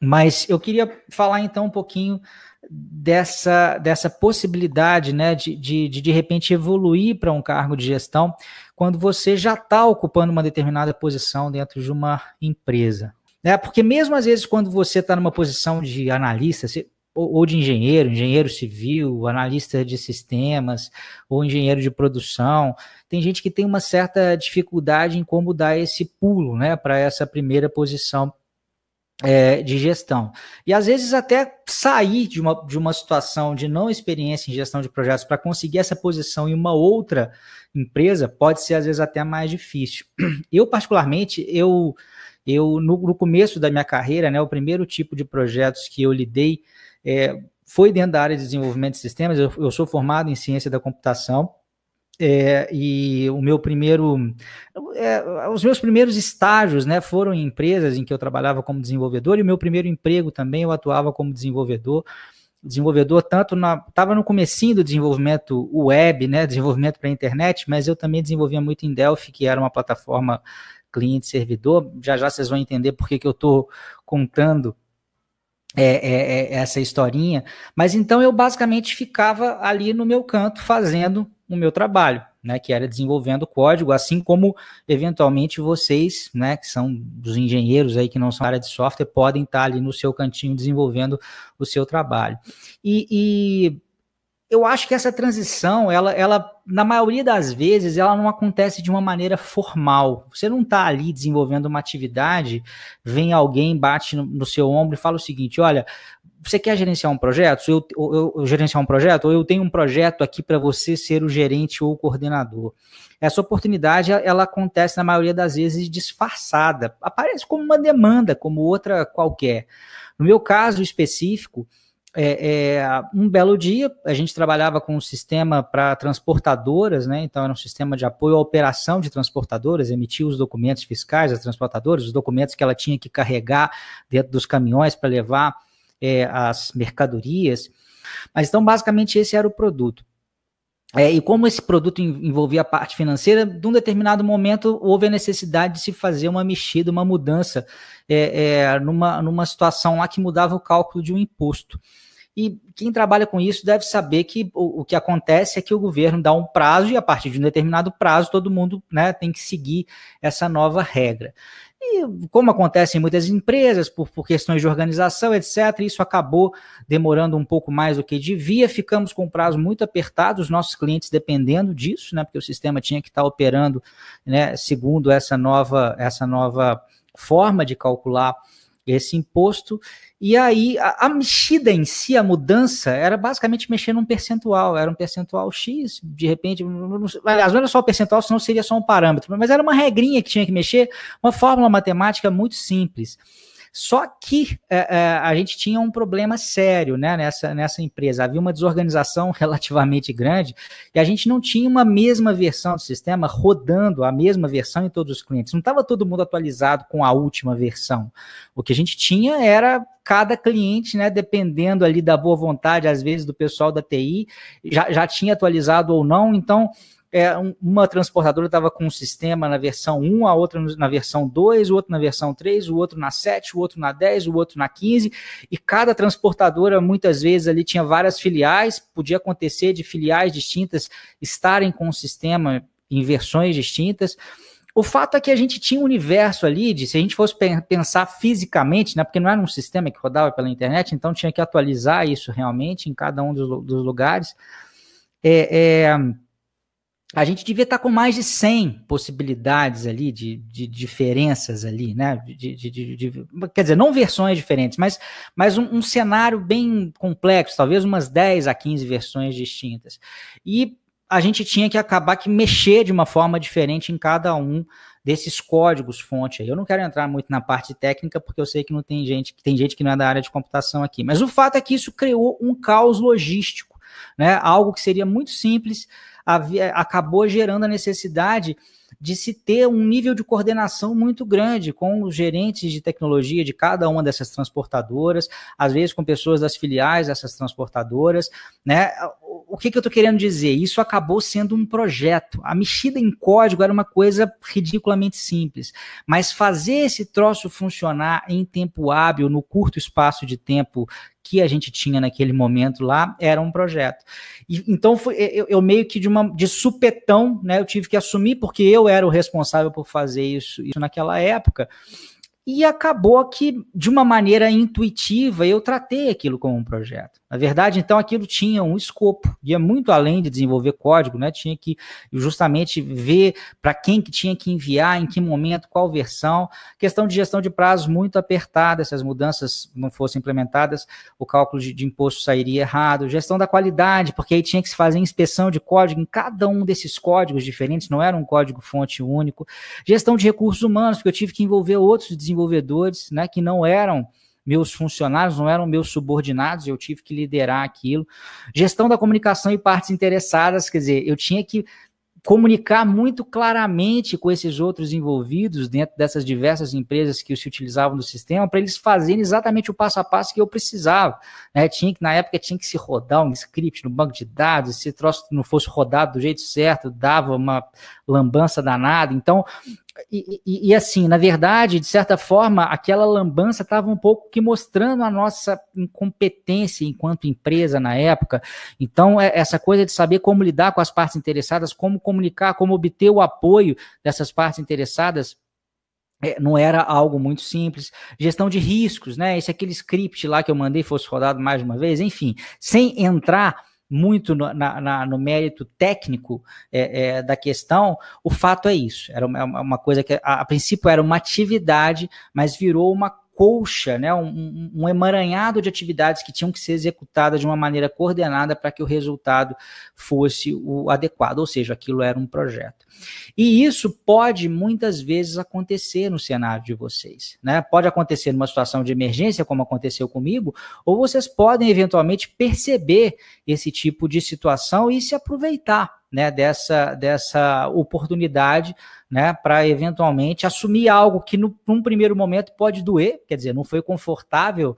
Mas eu queria falar então um pouquinho dessa, dessa possibilidade né, de, de, de, de repente evoluir para um cargo de gestão quando você já está ocupando uma determinada posição dentro de uma empresa. É, porque mesmo às vezes quando você está numa posição de analista, ou de engenheiro, engenheiro civil, analista de sistemas, ou engenheiro de produção, tem gente que tem uma certa dificuldade em como dar esse pulo né, para essa primeira posição é, de gestão. E às vezes até sair de uma, de uma situação de não experiência em gestão de projetos para conseguir essa posição em uma outra empresa pode ser às vezes até mais difícil. Eu, particularmente, eu, eu no, no começo da minha carreira, né, o primeiro tipo de projetos que eu lidei é, foi dentro da área de desenvolvimento de sistemas. Eu, eu sou formado em ciência da computação é, e o meu primeiro, é, os meus primeiros estágios, né, foram em empresas em que eu trabalhava como desenvolvedor e o meu primeiro emprego também eu atuava como desenvolvedor. Desenvolvedor tanto na, estava no comecinho do desenvolvimento web, né, desenvolvimento para a internet, mas eu também desenvolvia muito em Delphi, que era uma plataforma cliente-servidor. Já já vocês vão entender por que eu estou contando é, é, é, essa historinha. Mas então eu basicamente ficava ali no meu canto fazendo o meu trabalho, né, que era desenvolvendo código, assim como eventualmente vocês, né, que são dos engenheiros aí que não são área de software, podem estar ali no seu cantinho desenvolvendo o seu trabalho. E, e eu acho que essa transição, ela, ela, na maioria das vezes, ela não acontece de uma maneira formal. Você não está ali desenvolvendo uma atividade, vem alguém, bate no, no seu ombro e fala o seguinte: olha, você quer gerenciar um projeto? Eu, eu, eu, gerenciar um projeto? Ou eu tenho um projeto aqui para você ser o gerente ou o coordenador. Essa oportunidade, ela acontece na maioria das vezes disfarçada. Aparece como uma demanda, como outra qualquer. No meu caso específico, é, é, um belo dia, a gente trabalhava com um sistema para transportadoras, né? Então era um sistema de apoio à operação de transportadoras, emitia os documentos fiscais das transportadoras, os documentos que ela tinha que carregar dentro dos caminhões para levar é, as mercadorias. Mas então, basicamente, esse era o produto. É, e como esse produto envolvia a parte financeira, de um determinado momento houve a necessidade de se fazer uma mexida, uma mudança é, é, numa, numa situação lá que mudava o cálculo de um imposto. E quem trabalha com isso deve saber que o, o, que acontece é que o governo dá um prazo e a partir de um determinado prazo todo mundo né, tem que seguir essa nova regra. E como acontece em muitas empresas, por, por questões de organização, etc., isso acabou demorando um pouco mais do que devia, ficamos com um prazo muito apertado, os nossos clientes dependendo disso, né, porque o sistema tinha que estar operando né, segundo essa nova, essa nova forma de calcular esse imposto. E aí, a, a, mexida em si, a mudança, era basicamente mexer num percentual, era um percentual X, de repente, aliás, não era só o percentual, senão seria só um parâmetro, mas era uma regrinha que tinha que mexer, uma fórmula matemática muito simples. Só que é, é, a gente tinha um problema sério né, nessa, nessa empresa. Havia uma desorganização relativamente grande e a gente não tinha uma mesma versão do sistema rodando a mesma versão em todos os clientes. Não estava todo mundo atualizado com a última versão. O que a gente tinha era cada cliente, né, dependendo ali da boa vontade, às vezes, do pessoal da TI, já, já tinha atualizado ou não. Então, é, uma transportadora estava com um sistema na versão 1, a outra na versão 2, o outro na versão 3, o outro na 7, o outro na 10, o outro na 15, e cada transportadora muitas vezes ali tinha várias filiais, podia acontecer de filiais distintas estarem com o sistema em versões distintas. O fato é que a gente tinha um universo ali de, se a gente fosse pensar fisicamente, né, porque não era um sistema que rodava pela internet, então tinha que atualizar isso realmente em cada um dos, dos lugares. É, é, a gente devia estar com mais de 100 possibilidades ali, de, de diferenças ali, né? De, de, de, quer dizer, não versões diferentes, mas, mas um, um, cenário bem complexo, talvez umas 10 a 15 versões distintas. E a gente tinha que acabar que mexer de uma forma diferente em cada um desses códigos fonte aí. Eu não quero entrar muito na parte técnica, porque eu sei que não tem gente, que tem gente que não é da área de computação aqui, mas o fato é que isso criou um caos logístico, né? Algo que seria muito simples havia, acabou gerando a necessidade de se ter um nível de coordenação muito grande com os gerentes de tecnologia de cada uma dessas transportadoras, às vezes com pessoas das filiais dessas transportadoras, né? O que, que eu estou querendo dizer? Isso acabou sendo um projeto. A mexida em código era uma coisa ridiculamente simples, mas fazer esse troço funcionar em tempo hábil, no curto espaço de tempo que a gente tinha naquele momento lá era um projeto. E, então foi, eu, eu, meio que de uma de supetão, né? Eu tive que assumir porque eu era o responsável por fazer isso, isso naquela época. E acabou que, de uma maneira intuitiva, eu tratei aquilo como um projeto. Na verdade, então, aquilo tinha um escopo, ia muito além de desenvolver código, né? Tinha que justamente ver para quem que tinha que enviar, em que momento, qual versão. Questão de gestão de prazos muito apertada, se as mudanças não fossem implementadas, o cálculo de, de imposto sairia errado. Gestão da qualidade, porque aí tinha que se fazer inspeção de código em cada um desses códigos diferentes, não era um código fonte único. Gestão de recursos humanos, porque eu tive que envolver outros desenvolvedores, né, que não eram meus funcionários, não eram meus subordinados, eu tive que liderar aquilo. Gestão da comunicação e partes interessadas, quer dizer, eu tinha que comunicar muito claramente com esses outros envolvidos dentro dessas diversas empresas que se utilizavam do sistema para eles fazerem exatamente o passo a passo que eu precisava. Né? Tinha que, na época tinha que se rodar um script no banco de dados, se troço não fosse rodado do jeito certo, dava uma lambança danada. Então, e, e, assim, na verdade, de certa forma, aquela lambança estava um pouco que mostrando a nossa incompetência enquanto empresa na época. Então, é, essa coisa de saber como lidar com as partes interessadas, como comunicar, como obter o apoio dessas partes interessadas, é, não era algo muito simples. Gestão de riscos, né? Esse aquele script lá que eu mandei fosse rodado mais uma vez, enfim, sem entrar muito no, na, na, no mérito técnico é, é, da questão, o fato é isso. Era uma, uma coisa que, a, a, princípio, era uma atividade, mas virou uma colcha, né, um, um, emaranhado de atividades que tinham que ser executadas de uma maneira coordenada para que o resultado fosse o adequado, ou seja, aquilo era um projeto. E isso pode muitas vezes acontecer no cenário de vocês, né? Pode acontecer numa situação de emergência, como aconteceu comigo, ou vocês podem eventualmente perceber esse tipo de situação e se aproveitar né, dessa, dessa oportunidade né, para eventualmente assumir algo que, no, num primeiro momento, pode doer, quer dizer, não foi confortável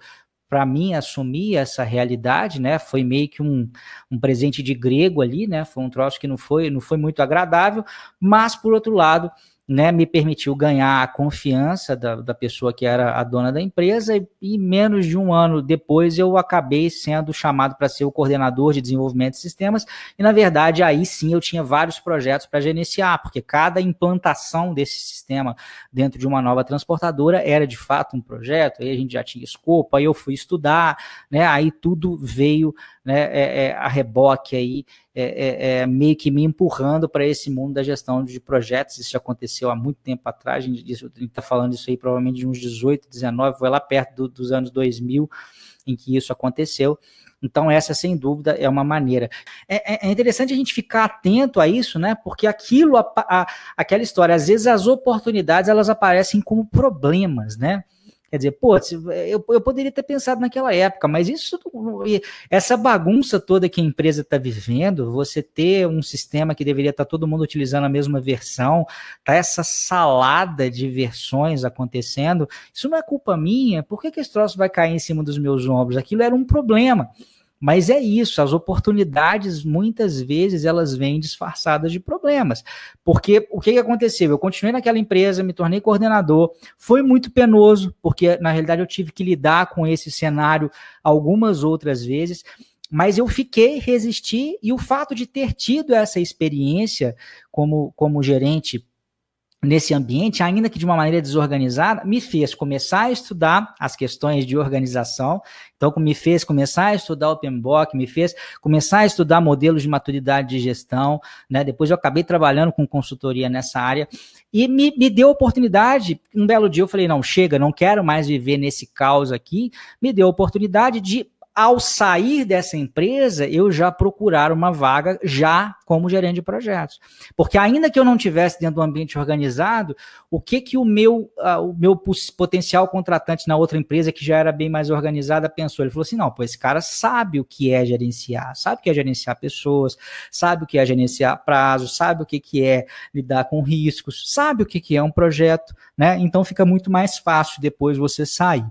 para mim assumir essa realidade, né? Foi meio que um, um presente de grego ali, né? Foi um troço que não foi, não foi muito agradável, mas por outro lado, né, me permitiu ganhar a confiança da, da pessoa que era a dona da empresa, e, e menos de um ano depois eu acabei sendo chamado para ser o coordenador de desenvolvimento de sistemas, e na verdade aí sim eu tinha vários projetos para gerenciar, porque cada implantação desse sistema dentro de uma nova transportadora era de fato um projeto, aí a gente já tinha escopo, aí eu fui estudar, né, aí tudo veio né, é, é, a reboque aí, é, é, é meio que me empurrando para esse mundo da gestão de projetos. Isso aconteceu há muito tempo atrás, a gente está falando isso aí provavelmente de uns 18, 19, foi lá perto do, dos anos 2000 em que isso aconteceu. Então, essa, sem dúvida, é uma maneira. É, é, é interessante a gente ficar atento a isso, né? Porque aquilo, a, a, aquela história, às vezes as oportunidades elas aparecem como problemas, né? Quer dizer, pô, eu, eu poderia ter pensado naquela época, mas isso, essa bagunça toda que a empresa está vivendo, você ter um sistema que deveria estar tá todo mundo utilizando a mesma versão, tá essa salada de versões acontecendo, isso não é culpa minha, por que, que esse troço vai cair em cima dos meus ombros? Aquilo era um problema. Mas é isso, as oportunidades muitas vezes elas vêm disfarçadas de problemas. Porque o que, aconteceu? Eu continuei naquela empresa, me tornei coordenador, foi muito penoso, porque na realidade eu tive que lidar com esse cenário algumas outras vezes, mas eu fiquei, resisti, e o fato de ter tido essa experiência como, como gerente nesse ambiente, ainda que de uma maneira desorganizada, me fez começar a estudar as questões de organização. Então, me fez começar a estudar o PMBOK, me fez começar a estudar modelos de maturidade de gestão. Né? Depois eu acabei trabalhando com consultoria nessa área e me, me deu oportunidade. Um belo dia eu falei: não, chega, não quero mais viver nesse caos aqui. Me deu oportunidade de ao sair dessa empresa, eu já procurar uma vaga já como gerente de projetos. Porque ainda que eu não tivesse dentro do ambiente organizado, o que que o meu, uh, o meu potencial contratante na outra empresa, que já era bem mais organizada, pensou? Ele falou assim, não, pô, esse cara sabe o que é gerenciar, sabe o que é gerenciar pessoas, sabe o que é gerenciar prazo, sabe o que, que é lidar com riscos, sabe o que, que é um projeto, né? Então fica muito mais fácil depois você sair.